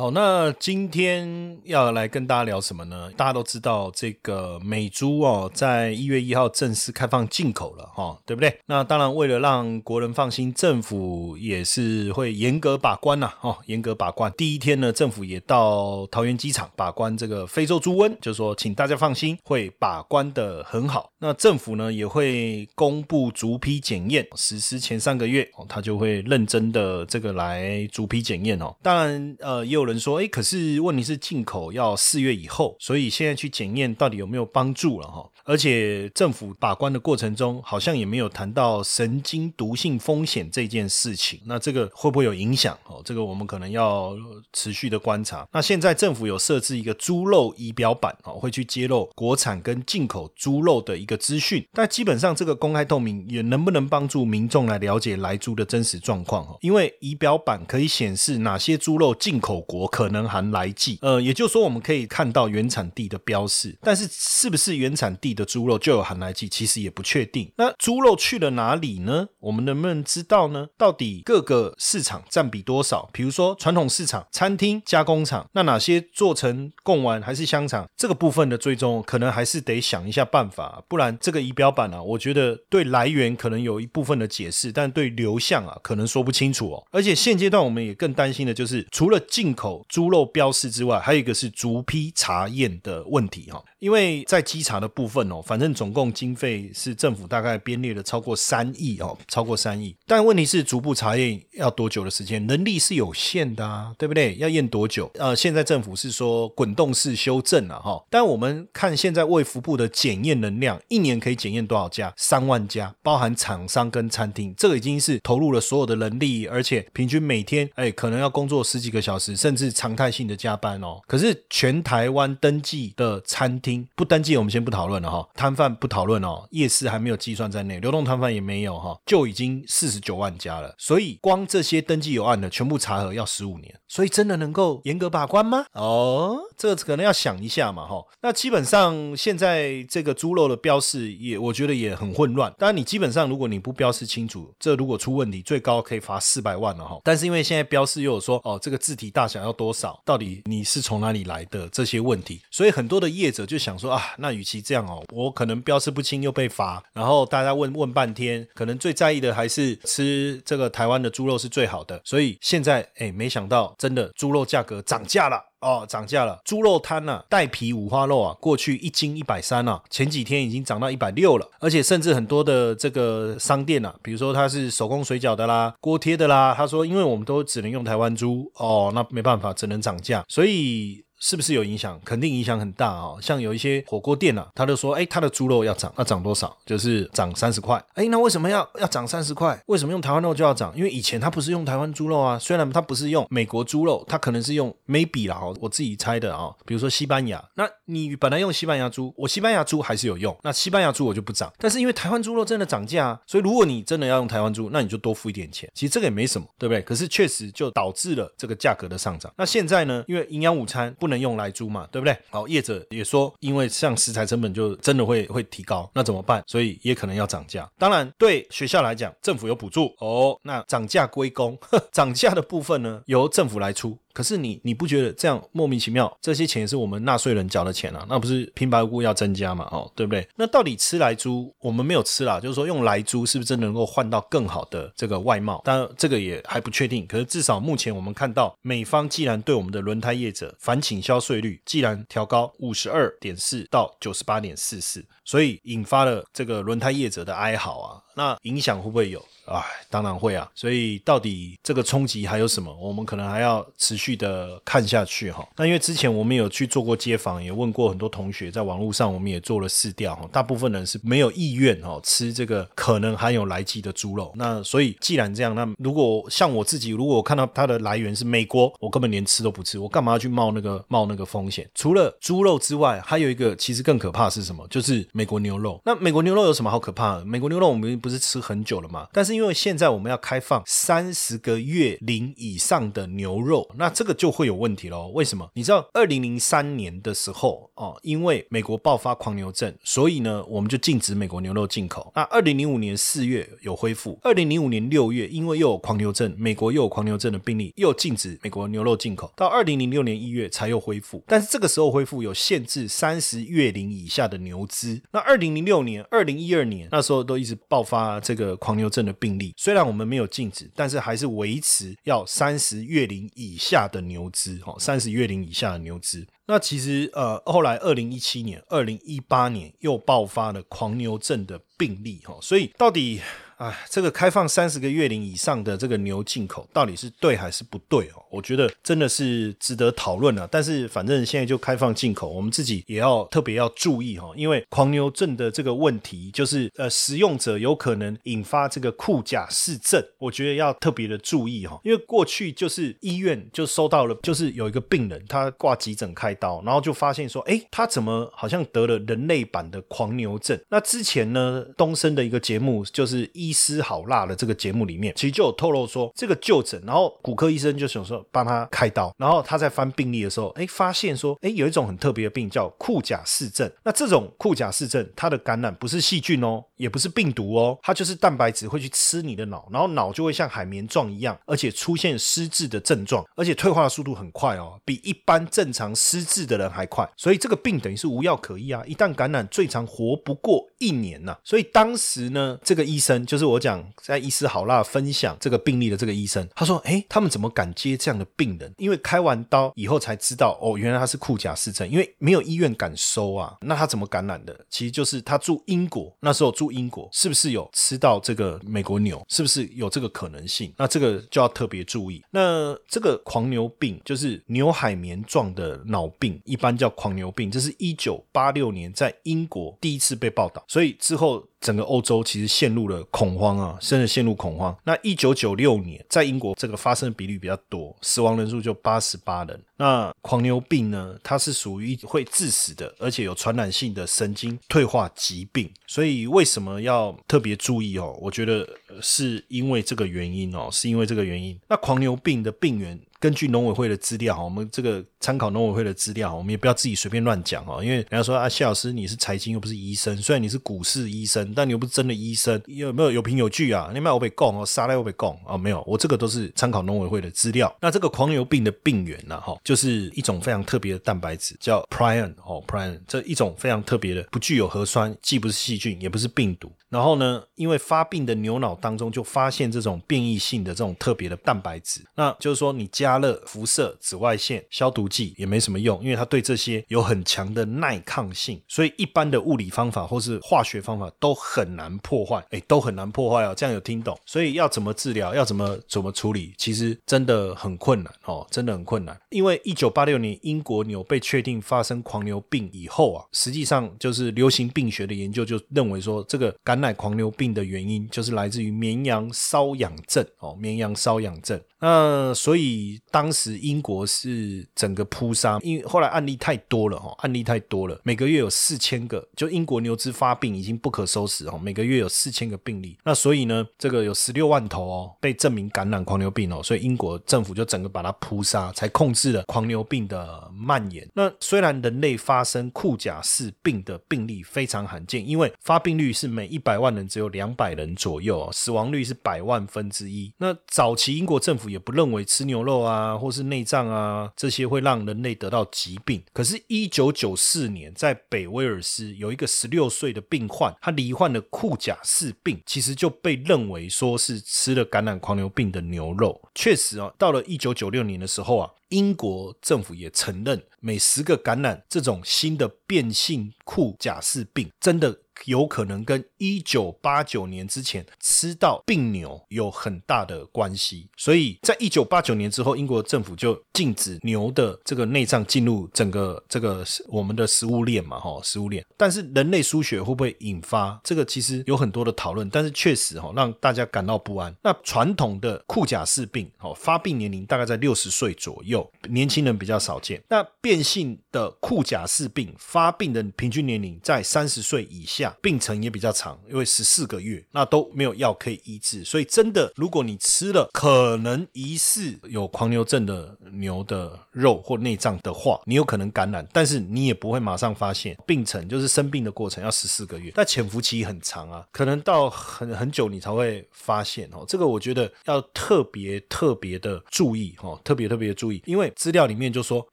好，那今天要来跟大家聊什么呢？大家都知道，这个美猪哦，在一月一号正式开放进口了哈，对不对？那当然，为了让国人放心，政府也是会严格把关呐，哦，严格把关。第一天呢，政府也到桃园机场把关这个非洲猪瘟，就说请大家放心，会把关的很好。那政府呢，也会公布逐批检验，实施前三个月，哦，他就会认真的这个来逐批检验哦。当然，呃，也有说，哎，可是问题是进口要四月以后，所以现在去检验到底有没有帮助了哈？而且政府把关的过程中，好像也没有谈到神经毒性风险这件事情。那这个会不会有影响？哦，这个我们可能要持续的观察。那现在政府有设置一个猪肉仪表板哦，会去揭露国产跟进口猪肉的一个资讯。但基本上这个公开透明，也能不能帮助民众来了解来猪的真实状况？哈，因为仪表板可以显示哪些猪肉进口国我可能含来剂。呃，也就是说我们可以看到原产地的标示，但是是不是原产地的猪肉就有含来剂，其实也不确定。那猪肉去了哪里呢？我们能不能知道呢？到底各个市场占比多少？比如说传统市场、餐厅、加工厂，那哪些做成贡丸还是香肠？这个部分的追踪，可能还是得想一下办法，不然这个仪表板啊，我觉得对来源可能有一部分的解释，但对流向啊，可能说不清楚哦。而且现阶段我们也更担心的就是，除了进口猪肉标示之外，还有一个是逐批查验的问题哈。因为在稽查的部分哦，反正总共经费是政府大概编列了超过三亿哦，超过三亿。但问题是逐步查验要多久的时间？能力是有限的啊，对不对？要验多久？呃，现在政府是说滚动式修正了哈。但我们看现在卫福部的检验能量，一年可以检验多少家？三万家，包含厂商跟餐厅，这个已经是投入了所有的能力，而且平均每天哎可能要工作十几个小时，甚至是常态性的加班哦。可是全台湾登记的餐厅。不登记，我们先不讨论了哈。摊贩不讨论哦，夜市还没有计算在内，流动摊贩也没有哈，就已经四十九万家了。所以光这些登记有案的全部查核要十五年，所以真的能够严格把关吗？哦，这个可能要想一下嘛哈。那基本上现在这个猪肉的标示也，我觉得也很混乱。当然你基本上如果你不标示清楚，这如果出问题，最高可以罚四百万了哈。但是因为现在标示又有说哦，这个字体大小要多少，到底你是从哪里来的这些问题，所以很多的业者就。想说啊，那与其这样哦，我可能标示不清又被罚，然后大家问问半天，可能最在意的还是吃这个台湾的猪肉是最好的。所以现在哎，没想到真的猪肉价格涨价了哦，涨价了。猪肉摊呐，带皮五花肉啊，过去一斤一百三啊，前几天已经涨到一百六了，而且甚至很多的这个商店啊，比如说它是手工水饺的啦、锅贴的啦，他说因为我们都只能用台湾猪哦，那没办法，只能涨价，所以。是不是有影响？肯定影响很大啊！像有一些火锅店啊，他就说：“哎，他的猪肉要涨，要涨多少？就是涨三十块。哎，那为什么要要涨三十块？为什么用台湾肉就要涨？因为以前他不是用台湾猪肉啊，虽然他不是用美国猪肉，他可能是用 maybe 啦，我自己猜的啊。比如说西班牙，那你本来用西班牙猪，我西班牙猪还是有用，那西班牙猪我就不涨。但是因为台湾猪肉真的涨价，所以如果你真的要用台湾猪，那你就多付一点钱。其实这个也没什么，对不对？可是确实就导致了这个价格的上涨。那现在呢？因为营养午餐不能用来租嘛，对不对？好，业者也说，因为像食材成本就真的会会提高，那怎么办？所以也可能要涨价。当然，对学校来讲，政府有补助哦，那涨价归公，涨价的部分呢，由政府来出。可是你你不觉得这样莫名其妙？这些钱也是我们纳税人缴的钱啊，那不是平白无故要增加嘛？哦，对不对？那到底吃来猪，我们没有吃啦，就是说用来猪是不是真的能够换到更好的这个外贸？当然这个也还不确定。可是至少目前我们看到，美方既然对我们的轮胎业者反倾销税率既然调高五十二点四到九十八点四四。所以引发了这个轮胎业者的哀嚎啊。那影响会不会有？哎，当然会啊。所以到底这个冲击还有什么？我们可能还要持续的看下去哈。那因为之前我们有去做过街访，也问过很多同学，在网络上我们也做了试调哈。大部分人是没有意愿哈吃这个可能含有来剂的猪肉。那所以既然这样，那如果像我自己，如果我看到它的来源是美国，我根本连吃都不吃，我干嘛要去冒那个冒那个风险？除了猪肉之外，还有一个其实更可怕是什么？就是美国牛肉。那美国牛肉有什么好可怕的？美国牛肉我们不是吃很久了吗？但是因为现在我们要开放三十个月龄以上的牛肉，那这个就会有问题喽。为什么？你知道二零零三年的时候哦，因为美国爆发狂牛症，所以呢，我们就禁止美国牛肉进口。那二零零五年四月有恢复，二零零五年六月因为又有狂牛症，美国又有狂牛症的病例，又禁止美国牛肉进口。到二零零六年一月才又恢复，但是这个时候恢复有限制三十月龄以下的牛只。那二零零六年、二零一二年那时候都一直爆发这个狂牛症的病例，虽然我们没有禁止，但是还是维持要三十月龄以下的牛只，哈，三十月龄以下的牛只。那其实呃，后来二零一七年、二零一八年又爆发了狂牛症的病例，哈，所以到底。哎，这个开放三十个月龄以上的这个牛进口，到底是对还是不对哦？我觉得真的是值得讨论啊。但是反正现在就开放进口，我们自己也要特别要注意哈，因为狂牛症的这个问题，就是呃，使用者有可能引发这个库甲氏症，我觉得要特别的注意哈。因为过去就是医院就收到了，就是有一个病人他挂急诊开刀，然后就发现说，哎，他怎么好像得了人类版的狂牛症？那之前呢，东升的一个节目就是医。医师好辣的这个节目里面，其实就有透露说，这个就诊，然后骨科医生就想说帮他开刀，然后他在翻病历的时候，哎，发现说，哎，有一种很特别的病叫库甲氏症。那这种库甲氏症，它的感染不是细菌哦，也不是病毒哦，它就是蛋白质会去吃你的脑，然后脑就会像海绵状一样，而且出现失智的症状，而且退化的速度很快哦，比一般正常失智的人还快。所以这个病等于是无药可医啊，一旦感染，最长活不过一年呐。所以当时呢，这个医生就。是是我讲在医师好辣分享这个病例的这个医生，他说：“哎，他们怎么敢接这样的病人？因为开完刀以后才知道，哦，原来他是库甲氏症，因为没有医院敢收啊。那他怎么感染的？其实就是他住英国，那时候住英国，是不是有吃到这个美国牛？是不是有这个可能性？那这个就要特别注意。那这个狂牛病就是牛海绵状的脑病，一般叫狂牛病。这是一九八六年在英国第一次被报道，所以之后。”整个欧洲其实陷入了恐慌啊，甚至陷入恐慌。那一九九六年在英国这个发生的比率比较多，死亡人数就八十八人。那狂牛病呢，它是属于会致死的，而且有传染性的神经退化疾病。所以为什么要特别注意哦？我觉得是因为这个原因哦，是因为这个原因。那狂牛病的病源。根据农委会的资料，我们这个参考农委会的资料，我们也不要自己随便乱讲哦。因为人家说啊，谢老师你是财经又不是医生，虽然你是股市医生，但你又不是真的医生，有没有有凭有据啊？你卖我被供哦，杀来我被供哦，没有，我这个都是参考农委会的资料。那这个狂牛病的病源呢，哈，就是一种非常特别的蛋白质，叫 prion 哦，prion 这一种非常特别的，不具有核酸，既不是细菌，也不是病毒。然后呢，因为发病的牛脑当中就发现这种变异性的这种特别的蛋白质，那就是说你加热、辐射、紫外线、消毒剂也没什么用，因为它对这些有很强的耐抗性，所以一般的物理方法或是化学方法都很难破坏，哎，都很难破坏哦。这样有听懂？所以要怎么治疗，要怎么怎么处理，其实真的很困难哦，真的很困难。因为一九八六年英国牛被确定发生狂牛病以后啊，实际上就是流行病学的研究就认为说这个感奶狂牛病的原因就是来自于绵羊瘙痒症哦，绵羊瘙痒症。那所以当时英国是整个扑杀，因为后来案例太多了哈，案例太多了，每个月有四千个，就英国牛只发病已经不可收拾哦，每个月有四千个病例。那所以呢，这个有十六万头哦被证明感染狂牛病哦，所以英国政府就整个把它扑杀，才控制了狂牛病的蔓延。那虽然人类发生库甲氏病的病例非常罕见，因为发病率是每一百百万人只有两百人左右，死亡率是百万分之一。那早期英国政府也不认为吃牛肉啊，或是内脏啊这些会让人类得到疾病。可是，一九九四年在北威尔斯有一个十六岁的病患，他罹患了库贾氏病，其实就被认为说是吃了感染狂牛病的牛肉。确实啊，到了一九九六年的时候啊。英国政府也承认，每十个感染这种新的变性库贾氏病，真的。有可能跟一九八九年之前吃到病牛有很大的关系，所以在一九八九年之后，英国政府就禁止牛的这个内脏进入整个这个我们的食物链嘛，哈，食物链。但是人类输血会不会引发这个？其实有很多的讨论，但是确实哈，让大家感到不安。那传统的库贾氏病，哦，发病年龄大概在六十岁左右，年轻人比较少见。那变性的库贾氏病发病的平均年龄在三十岁以下。病程也比较长，因为十四个月，那都没有药可以医治，所以真的，如果你吃了可能疑似有狂牛症的牛的肉或内脏的话，你有可能感染，但是你也不会马上发现病程，就是生病的过程要十四个月，但潜伏期很长啊，可能到很很久你才会发现哦。这个我觉得要特别特别的注意哦，特别特别注意，因为资料里面就说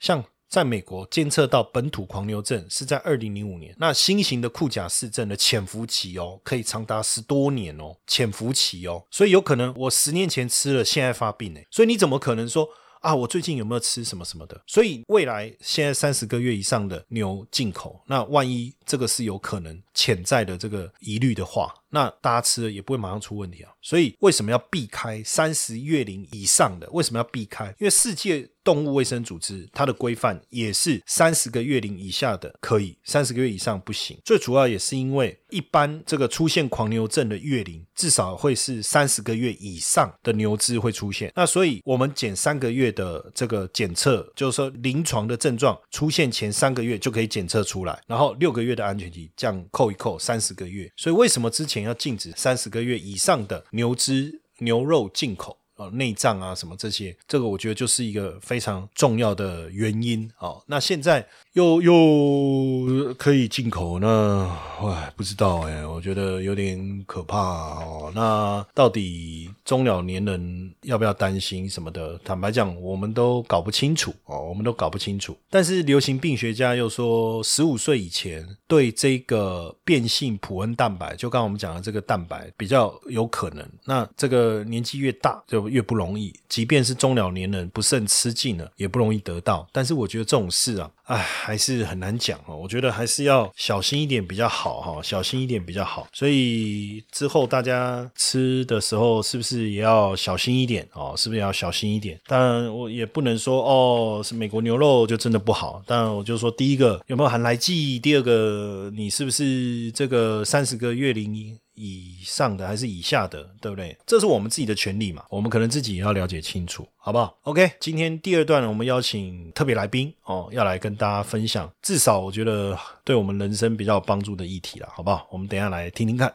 像。在美国监测到本土狂牛症是在二零零五年，那新型的库贾氏症的潜伏期哦，可以长达十多年哦，潜伏期哦，所以有可能我十年前吃了，现在发病呢，所以你怎么可能说啊，我最近有没有吃什么什么的？所以未来现在三十个月以上的牛进口，那万一这个是有可能潜在的这个疑虑的话。那大家吃了也不会马上出问题啊，所以为什么要避开三十月龄以上的？为什么要避开？因为世界动物卫生组织它的规范也是三十个月龄以下的可以，三十个月以上不行。最主要也是因为一般这个出现狂牛症的月龄至少会是三十个月以上的牛只会出现。那所以我们减三个月的这个检测，就是说临床的症状出现前三个月就可以检测出来，然后六个月的安全期这样扣一扣三十个月。所以为什么之前？要禁止三十个月以上的牛只、牛肉进口。呃，内脏啊，什么这些，这个我觉得就是一个非常重要的原因哦。那现在又又可以进口呢？哎，不知道哎，我觉得有点可怕哦。那到底中老年人要不要担心什么的？坦白讲，我们都搞不清楚哦，我们都搞不清楚。但是流行病学家又说，十五岁以前对这个变性普恩蛋白，就刚刚我们讲的这个蛋白比较有可能。那这个年纪越大就越不容易，即便是中老年人不慎吃尽了，也不容易得到。但是我觉得这种事啊，哎，还是很难讲哦。我觉得还是要小心一点比较好哈，小心一点比较好。所以之后大家吃的时候，是不是也要小心一点哦？是不是要小心一点？当然，我也不能说哦，是美国牛肉就真的不好。当然，我就说第一个有没有含来剂，第二个你是不是这个三十个月龄？以上的还是以下的，对不对？这是我们自己的权利嘛，我们可能自己也要了解清楚，好不好？OK，今天第二段我们邀请特别来宾哦，要来跟大家分享，至少我觉得对我们人生比较有帮助的议题了，好不好？我们等下来听听看。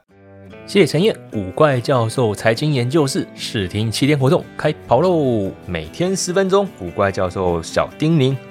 谢谢陈燕，古怪教授财经研究室试听七天活动开跑喽，每天十分钟，古怪教授小叮咛。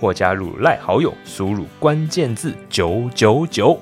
或加入赖好友，输入关键字九九九。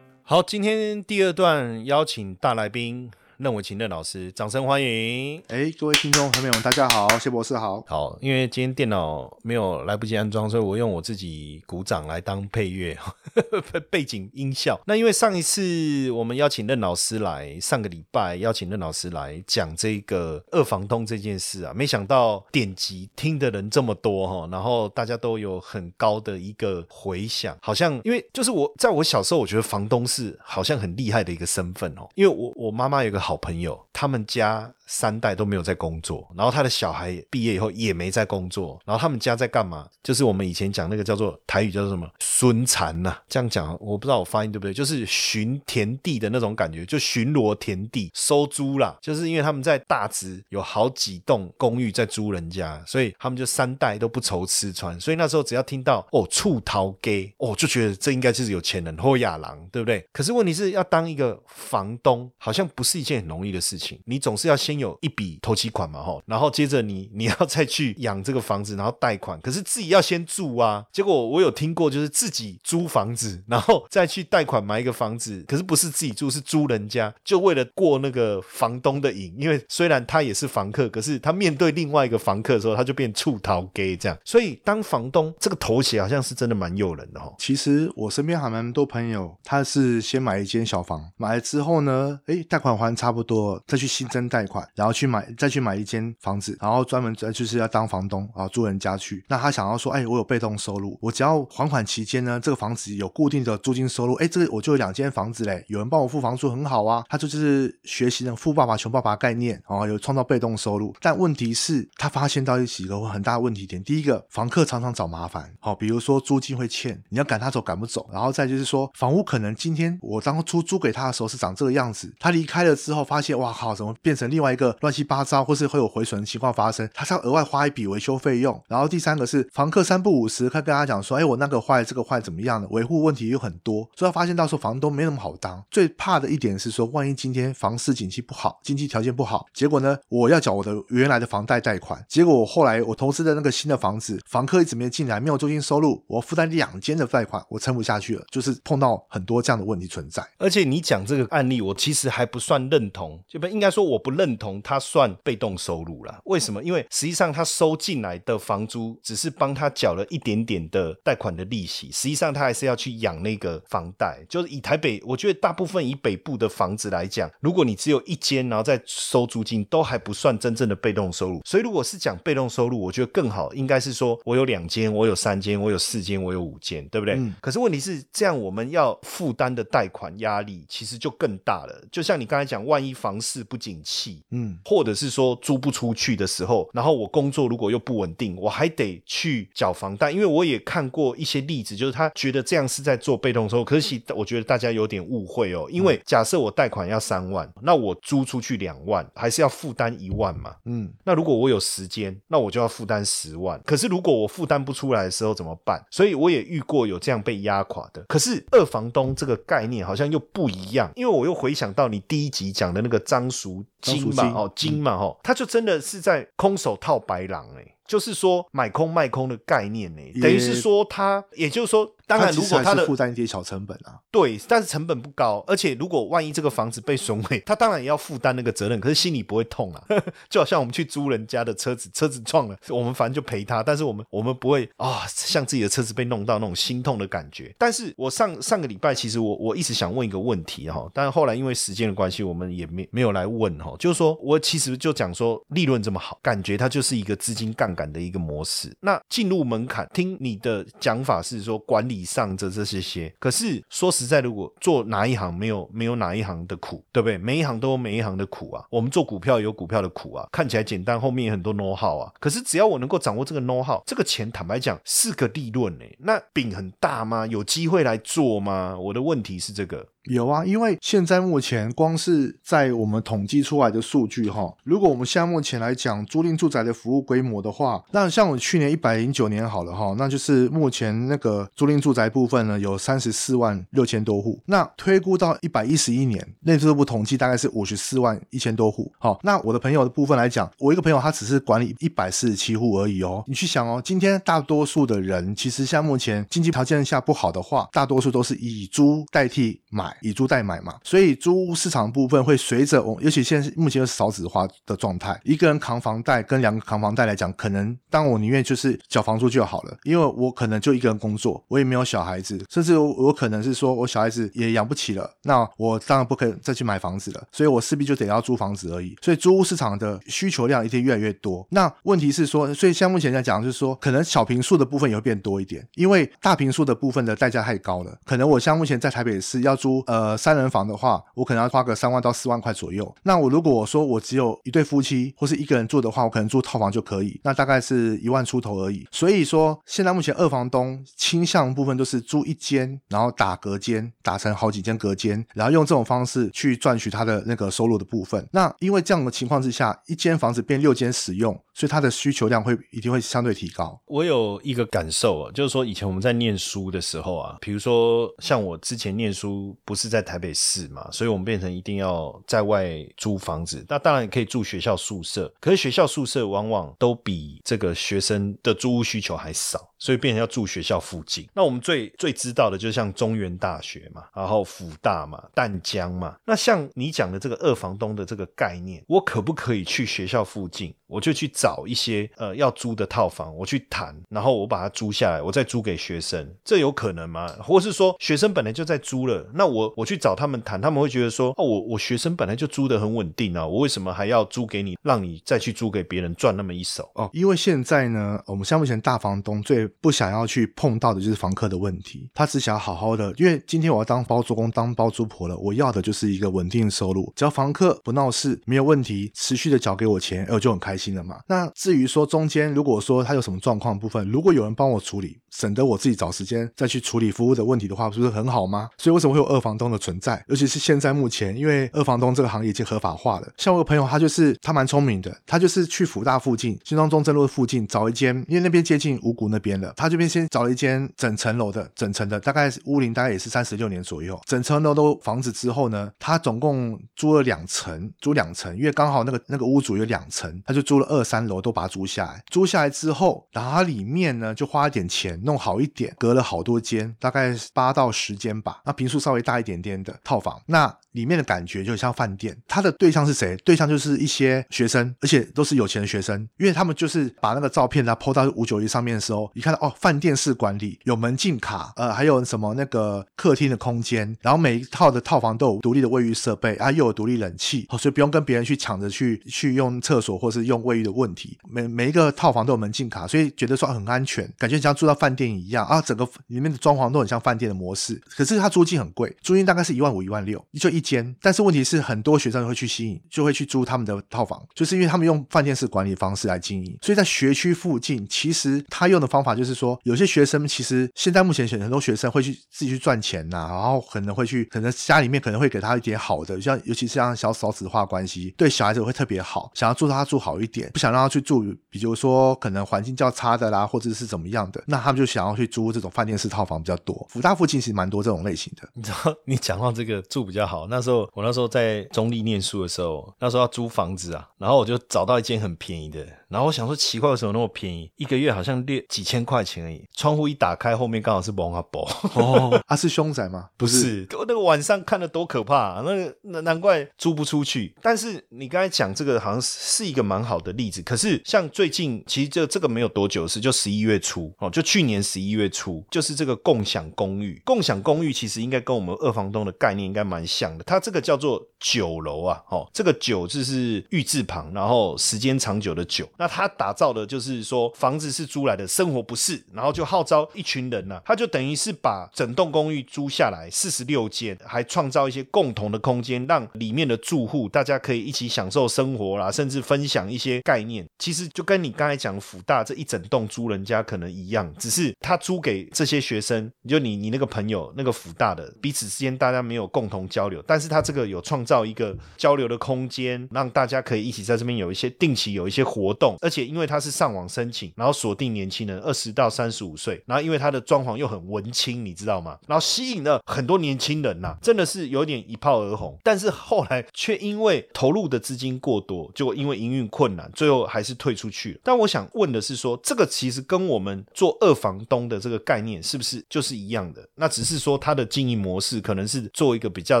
好，今天第二段邀请大来宾。任伟勤任老师，掌声欢迎！哎，各位听众朋友们，大家好，谢博士好。好，因为今天电脑没有来不及安装，所以我用我自己鼓掌来当配乐，背景音效。那因为上一次我们邀请任老师来，上个礼拜邀请任老师来讲这个二房东这件事啊，没想到点击听的人这么多哈，然后大家都有很高的一个回响，好像因为就是我在我小时候，我觉得房东是好像很厉害的一个身份哦，因为我我妈妈有个。好好朋友，他们家。三代都没有在工作，然后他的小孩毕业以后也没在工作，然后他们家在干嘛？就是我们以前讲那个叫做台语叫做什么孙残呐，这样讲我不知道我发音对不对，就是巡田地的那种感觉，就巡逻田地收租啦，就是因为他们在大直有好几栋公寓在租人家，所以他们就三代都不愁吃穿，所以那时候只要听到哦醋桃给哦，就觉得这应该就是有钱人或亚郎，对不对？可是问题是要当一个房东，好像不是一件很容易的事情，你总是要先有一笔头期款嘛，吼，然后接着你 你要再去养这个房子，然后贷款，可是自己要先住啊。结果我有听过，就是自己租房子，然后再去贷款买一个房子，可是不是自己住，是租人家，就为了过那个房东的瘾，因为虽然他也是房客，可是他面对另外一个房客的时候，他就变处逃 gay 这样。所以当房东这个头衔好像是真的蛮诱人的哈。其实我身边还蛮多朋友，他是先买一间小房，买了之后呢，诶，贷款还差不多，再去新增贷款，然后去买再去买一间房子，然后专门再就是要当房东啊，租人家去。那他想要说，哎，我有被动收入，我只要还款期间呢，这个房子有固定的租金收入，哎，这个我就有两间房子嘞，有人帮我付房租，很好啊。他就是学习那富爸爸穷爸爸概念，哦，有创造被动收入。但问题是，他发现到一几个很大的问题点，第一个，房客常常找麻烦，好，比如说租金会欠，你要赶他走赶不走，然后再就是说，房屋可能今天我当初租给他的时候是长这个样子，他离开了之后发现，哇靠，怎么变成另外一个乱七八糟，或是会有毁损的情况发生，他是要额外花一笔维修费用。然后第三个是房客三不五时，他跟他讲说，哎，我那个坏，这个坏怎么样的，维护问题有很多，所以他发现到时候房东没那么好当。最怕的一点是说，万一今天房市景气不好，经济条件不好，结果呢，我要缴我的原来的房贷贷款，结果我后来我投资的那个新的房子，房客一直没进来，没有租金收入，我负担两间的贷款，我撑不下去了，就是碰到很多这样的问题存在。而且你讲这个案例，我其实还不算认同，就不应该说我不认同他算被动收入了。为什么？因为实际上他收进来的房租只是帮他缴了一点点的贷款的利息，实际上他还是要去养那个房贷。就是以台北，我觉得大部分以北部的房子来讲，如果你只有一间，然后再收租金，都还不算真正的被动收入。所以如果是讲被动收入，我觉得更好，应该是说我有两间，我有三间，我有四间，我有五间，对不对？可是问题是这样，我们要负担的贷款压力其实就更大了。就像你刚才讲，万一房市不景气，嗯，或者是说租不出去的时候，然后我工作如果又不稳定，我还得去缴房贷。因为我也看过一些例子，就是他觉得这样是在做被动收入，可是我觉得大家有点误会哦。因为假设我贷款要三万，那我租出去两万，还是要负担一万嘛？嗯，那如果我有时间，那我就要负担十万。可是如果我负担不出来的时候怎么办？所以我也遇过有这样被压垮的。可是二房东这个概念好像又不一样，因为我又回想到你第一集讲的那个张淑金嘛，哦，金嘛，哦，他就真的是在空手套白狼哎。就是说买空卖空的概念呢，等于是说他，也就是说，当然如果他的负担一些小成本啊，对，但是成本不高，而且如果万一这个房子被损毁，他当然也要负担那个责任，可是心里不会痛啊，就好像我们去租人家的车子，车子撞了，我们反正就赔他，但是我们我们不会啊，像自己的车子被弄到那种心痛的感觉。但是我上上个礼拜，其实我我一直想问一个问题哈，但是后来因为时间的关系，我们也没没有来问哈，就是说我其实就讲说利润这么好，感觉它就是一个资金杠杆。的一个模式，那进入门槛，听你的讲法是说管理以上这这些些，可是说实在，如果做哪一行没有没有哪一行的苦，对不对？每一行都有每一行的苦啊。我们做股票有股票的苦啊，看起来简单，后面有很多 know how 啊。可是只要我能够掌握这个 know how，这个钱坦白讲是个利润呢。那饼很大吗？有机会来做吗？我的问题是这个。有啊，因为现在目前光是在我们统计出来的数据哈，如果我们现在目前来讲租赁住宅的服务规模的话，那像我去年一百零九年好了哈，那就是目前那个租赁住宅部分呢有三十四万六千多户，那推估到一百一十一年内政部统计大概是五十四万一千多户。好，那我的朋友的部分来讲，我一个朋友他只是管理一百四十七户而已哦。你去想哦，今天大多数的人其实像目前经济条件下不好的话，大多数都是以租代替买。以租代买嘛，所以租屋市场部分会随着我，尤其现在目前是少子化的状态，一个人扛房贷跟两个扛房贷来讲，可能当我宁愿就是缴房租就好了，因为我可能就一个人工作，我也没有小孩子，甚至我我可能是说我小孩子也养不起了，那我当然不可以再去买房子了，所以我势必就得要租房子而已。所以租屋市场的需求量一定越来越多。那问题是说，所以像目前在讲，就是说可能小平数的部分也会变多一点，因为大平数的部分的代价太高了，可能我像目前在台北市要租。呃三人房的话，我可能要花个三万到四万块左右。那我如果说我只有一对夫妻或是一个人住的话，我可能住套房就可以，那大概是一万出头而已。所以说，现在目前二房东倾向部分都是租一间，然后打隔间，打成好几间隔间，然后用这种方式去赚取他的那个收入的部分。那因为这样的情况之下，一间房子变六间使用，所以它的需求量会一定会相对提高。我有一个感受啊，就是说以前我们在念书的时候啊，比如说像我之前念书不是在台北市嘛，所以我们变成一定要在外租房子。那当然也可以住学校宿舍，可是学校宿舍往往都比这个学生的租屋需求还少。所以变成要住学校附近。那我们最最知道的，就像中原大学嘛，然后辅大嘛，淡江嘛。那像你讲的这个二房东的这个概念，我可不可以去学校附近，我就去找一些呃要租的套房，我去谈，然后我把它租下来，我再租给学生，这有可能吗？或是说学生本来就在租了，那我我去找他们谈，他们会觉得说，哦，我我学生本来就租的很稳定啊，我为什么还要租给你，让你再去租给别人赚那么一手？哦，因为现在呢，我们像目前大房东最不想要去碰到的就是房客的问题，他只想要好好的，因为今天我要当包租公、当包租婆了，我要的就是一个稳定的收入，只要房客不闹事，没有问题，持续的缴给我钱，我就很开心了嘛。那至于说中间如果说他有什么状况部分，如果有人帮我处理，省得我自己找时间再去处理服务的问题的话，不是很好吗？所以为什么会有二房房东的存在？尤其是现在目前，因为二房东这个行业已经合法化了。像我有朋友，他就是他蛮聪明的，他就是去福大附近、新庄中正路附近找一间，因为那边接近五股那边了，他这边先找了一间整层楼的，整层的大概屋龄大概也是三十六年左右，整层楼都房子之后呢，他总共租了两层，租两层，因为刚好那个那个屋主有两层，他就租了二三楼都把它租下来。租下来之后，然后他里面呢就花一点钱弄好一点，隔了好多间，大概八到十间吧，那平数稍微大一点点的套房，那。里面的感觉就像饭店，他的对象是谁？对象就是一些学生，而且都是有钱的学生，因为他们就是把那个照片啊抛到五九一上面的时候，一看到哦，饭店式管理，有门禁卡，呃，还有什么那个客厅的空间，然后每一套的套房都有独立的卫浴设备啊，又有独立冷气，所以不用跟别人去抢着去去用厕所或是用卫浴的问题。每每一个套房都有门禁卡，所以觉得说很安全，感觉像住到饭店一样啊，整个里面的装潢都很像饭店的模式。可是它租金很贵，租金大概是一万五一万六，就一。间，但是问题是很多学生会去吸引，就会去租他们的套房，就是因为他们用饭店式管理方式来经营，所以在学区附近，其实他用的方法就是说，有些学生其实现在目前选很多学生会去自己去赚钱呐，然后可能会去，可能家里面可能会给他一点好的，像尤其是像小嫂子化关系，对小孩子会特别好，想要住他住好一点，不想让他去住，比如说可能环境较差的啦，或者是怎么样的，那他们就想要去租这种饭店式套房比较多。福大附近其实蛮多这种类型的。你知道，你讲到这个住比较好。那时候我那时候在中立念书的时候，那时候要租房子啊，然后我就找到一间很便宜的，然后我想说奇怪为什么那么便宜，一个月好像六几千块钱而已。窗户一打开，后面刚好是蒙阿伯哦，他 是凶宅吗？不是，那个晚上看的多可怕，那个那难怪租不出去。但是你刚才讲这个好像是一个蛮好的例子，可是像最近其实这这个没有多久是就十一月初哦，就去年十一月初，就是这个共享公寓，共享公寓其实应该跟我们二房东的概念应该蛮像的，它这个叫做。酒楼啊，哦，这个酒字是玉字旁，然后时间长久的久。那他打造的就是说房子是租来的，生活不是，然后就号召一群人呢，他就等于是把整栋公寓租下来，四十六间，还创造一些共同的空间，让里面的住户大家可以一起享受生活啦，甚至分享一些概念。其实就跟你刚才讲福大这一整栋租人家可能一样，只是他租给这些学生，就你你那个朋友那个福大的彼此之间大家没有共同交流，但是他这个有创。造一个交流的空间，让大家可以一起在这边有一些定期有一些活动，而且因为它是上网申请，然后锁定年轻人二十到三十五岁，然后因为它的装潢又很文青，你知道吗？然后吸引了很多年轻人呐，真的是有点一炮而红。但是后来却因为投入的资金过多，就因为营运困难，最后还是退出去了。但我想问的是，说这个其实跟我们做二房东的这个概念是不是就是一样的？那只是说它的经营模式可能是做一个比较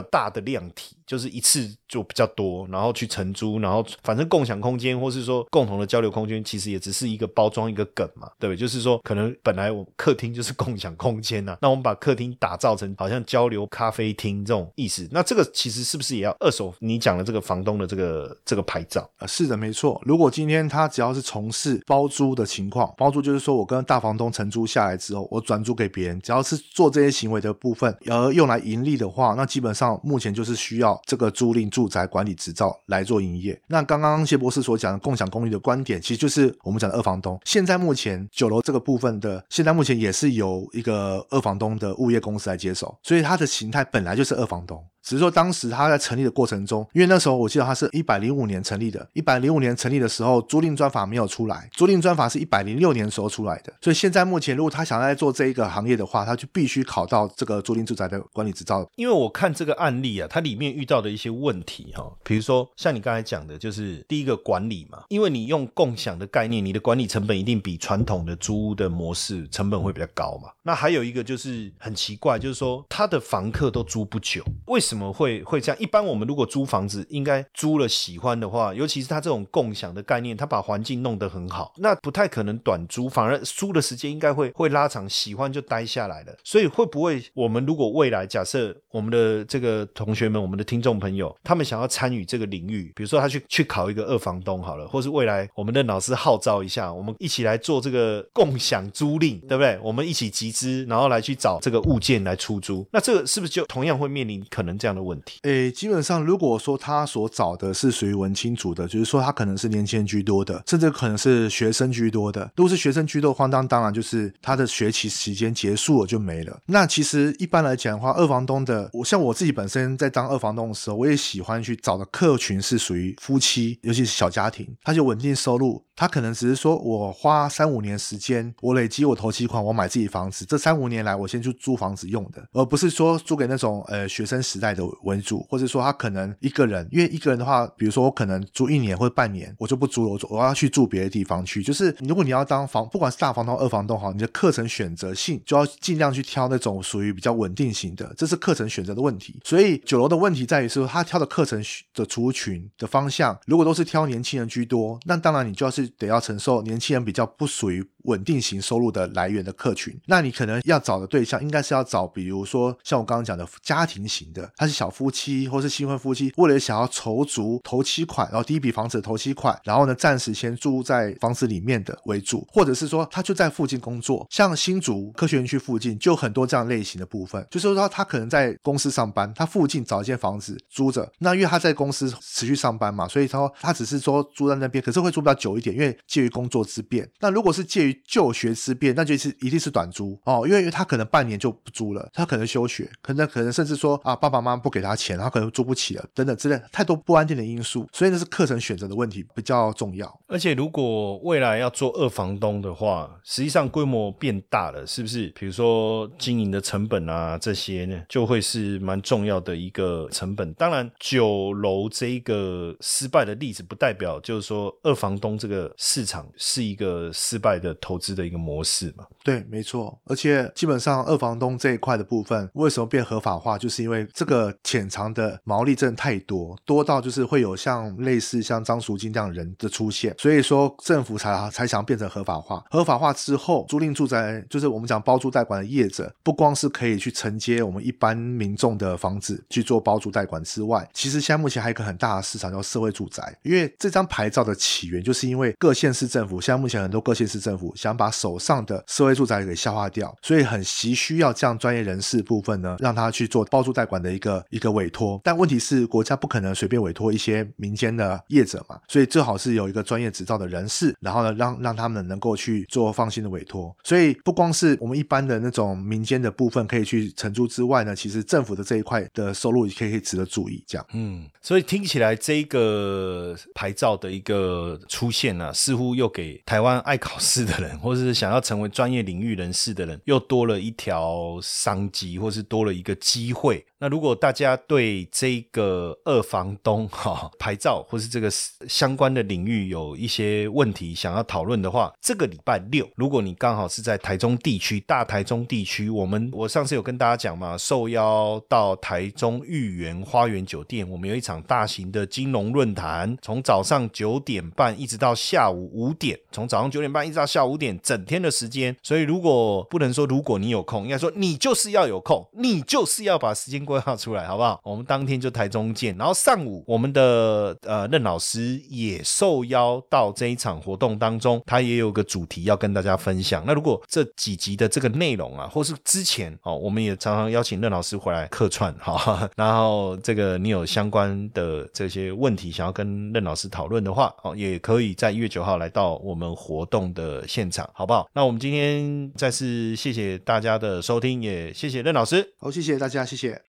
大的量体。就是一次就比较多，然后去承租，然后反正共享空间或是说共同的交流空间，其实也只是一个包装一个梗嘛，对不对？就是说可能本来我客厅就是共享空间呐、那我们把客厅打造成好像交流咖啡厅这种意思，那这个其实是不是也要二手？你讲的这个房东的这个这个牌照？呃，是的，没错。如果今天他只要是从事包租的情况，包租就是说我跟大房东承租下来之后，我转租给别人，只要是做这些行为的部分，而用来盈利的话，那基本上目前就是需要这个租赁住宅管理执照来做营业。那刚刚谢博士所讲的共享公寓的观点，其实就是我们讲的二房东。现在目前九楼这个部分的，现在目前也是由一个二房东的物业公司来接手，所以它的形态本来就是二房东。只是说当时他在成立的过程中，因为那时候我记得他是一百零五年成立的，一百零五年成立的时候，租赁专法没有出来，租赁专法是一百零六年时候出来的，所以现在目前如果他想要在做这一个行业的话，他就必须考到这个租赁住宅的管理执照。因为我看这个案例啊，它里面遇到的一些问题哈、比如说像你刚才讲的，就是第一个管理嘛，因为你用共享的概念，你的管理成本一定比传统的租屋的模式成本会比较高嘛。那还有一个就是很奇怪，就是说他的房客都租不久，为什怎么会会这样？一般我们如果租房子，应该租了喜欢的话，尤其是他这种共享的概念，他把环境弄得很好，那不太可能短租，反而租的时间应该会会拉长，喜欢就待下来了。所以会不会我们如果未来假设我们的这个同学们、我们的听众朋友，他们想要参与这个领域，比如说他去去考一个二房东好了，或是未来我们的老师号召一下，我们一起来做这个共享租赁，对不对？我们一起集资，然后来去找这个物件来出租，那这个是不是就同样会面临可能这样的问题？诶，基本上如果说他所找的是属于文青组的，就是说他可能是年轻人居多的，甚至可能是学生居多的。如果是学生居多的话，当当然就是他的学期时间结束了就没了。那其实一般来讲的话，二房东的，我像我自己本身在当二房东的时候，我也喜欢去找的客群是属于夫妻，尤其是小家庭，他就稳定收入。他可能只是说我花三五年时间，我累积我头期款，我买自己房子。这三五年来，我先去租房子用的，而不是说租给那种呃学生时代的为主，或者说他可能一个人，因为一个人的话，比如说我可能租一年或者半年，我就不租了，我我要去住别的地方去。就是如果你要当房，不管是大房东、二房东哈，你的课程选择性就要尽量去挑那种属于比较稳定型的，这是课程选择的问题。所以九楼的问题在于说，他挑的课程的族群的方向，如果都是挑年轻人居多，那当然你就要是得要承受年轻人比较不属于稳定型收入的来源的客群，那你可能要找的对象应该是要找，比如说像我刚刚讲的家庭型的，他是小夫妻或是新婚夫妻，为了想要筹足头期款，然后第一笔房子的头期款，然后呢暂时先住在房子里面的为主，或者是说他就在附近工作，像新竹科学园区附近就很多这样类型的部分，就是说他可能在公司上班，他附近找一间房子租着，那因为他在公司持续上班嘛，所以他说他只是说住在那边，可是会住比较久一点，因为介于工作之便。那如果是介于就学之变，那就是一定是短租哦，因为他可能半年就不租了，他可能休学，可能可能甚至说啊爸爸妈妈不给他钱，他可能租不起了，等等之类，太多不安定的因素，所以那是课程选择的问题比较重要。而且如果未来要做二房东的话，实际上规模变大了，是不是？比如说经营的成本啊这些呢，就会是蛮重要的一个成本。当然，九楼这一个失败的例子，不代表就是说二房东这个市场是一个失败的投资的一个模式嘛。对，没错。而且基本上二房东这一块的部分，为什么变合法化，就是因为这个潜藏的毛利真的太多，多到就是会有像类似像张淑金这样人的出现，所以说政府才才想变成合法化。合法化之后，租赁住宅就是我们讲包租代管的业者，不光是可以去承接我们一般民众的房子去做包租代管之外，其实现在目前还有一个很大的市场叫社会住宅，因为这张牌照的起源就是因为各县市政府现在目前很多各县市政府想把手上的社会住宅给消化掉，所以很急需要这样专业人士部分呢，让他去做包租代管的一个一个委托。但问题是国家不可能随便委托一些民间的业者嘛，所以最好是有一个专业执照的人士，然后呢让让他们能够去做放心的委托。所以不光是我们一般的那种民间的部分可以去承租之外呢，其实政府的这一块的收入也可以可以值得注意。这样，嗯，所以听起来这个牌照的一个出现呢、似乎又给台湾爱考试的人，或者是想要成为专业领域人士的人，又多了一条商机，或是多了一个机会。那如果大家对这个二房东哈牌照或是这个相关的领域有一些问题想要讨论的话，这个礼拜六，如果你刚好是在台中地区，大台中地区，我们我上次有跟大家讲嘛，受邀到台中裕园花园酒店，我们有一场大型的金融论坛，从早上九点半一直到下午五点，从早上九点半一直到下午五点，整天的时间。所以如果不能说如果你有空，应该说你就是要有空，你就是要把时间。规划出来好不好？我们当天就台中见，然后上午我们的呃任老师也受邀到这一场活动当中，他也有个主题要跟大家分享。那如果这几集的这个内容啊，或是之前哦，我们也常常邀请任老师回来客串哈，然后这个你有相关的这些问题想要跟任老师讨论的话哦，也可以在一月九号来到我们活动的现场，好不好？那我们今天再次谢谢大家的收听，也谢谢任老师。好，谢谢大家，谢谢。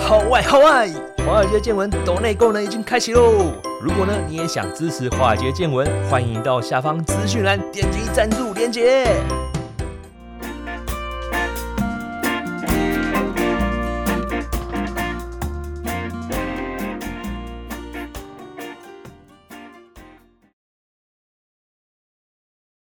好外好外，华尔街见闻抖内功能已经开启喽！如果呢你也想支持华尔街见闻，欢迎到下方资讯栏点击赞助连接。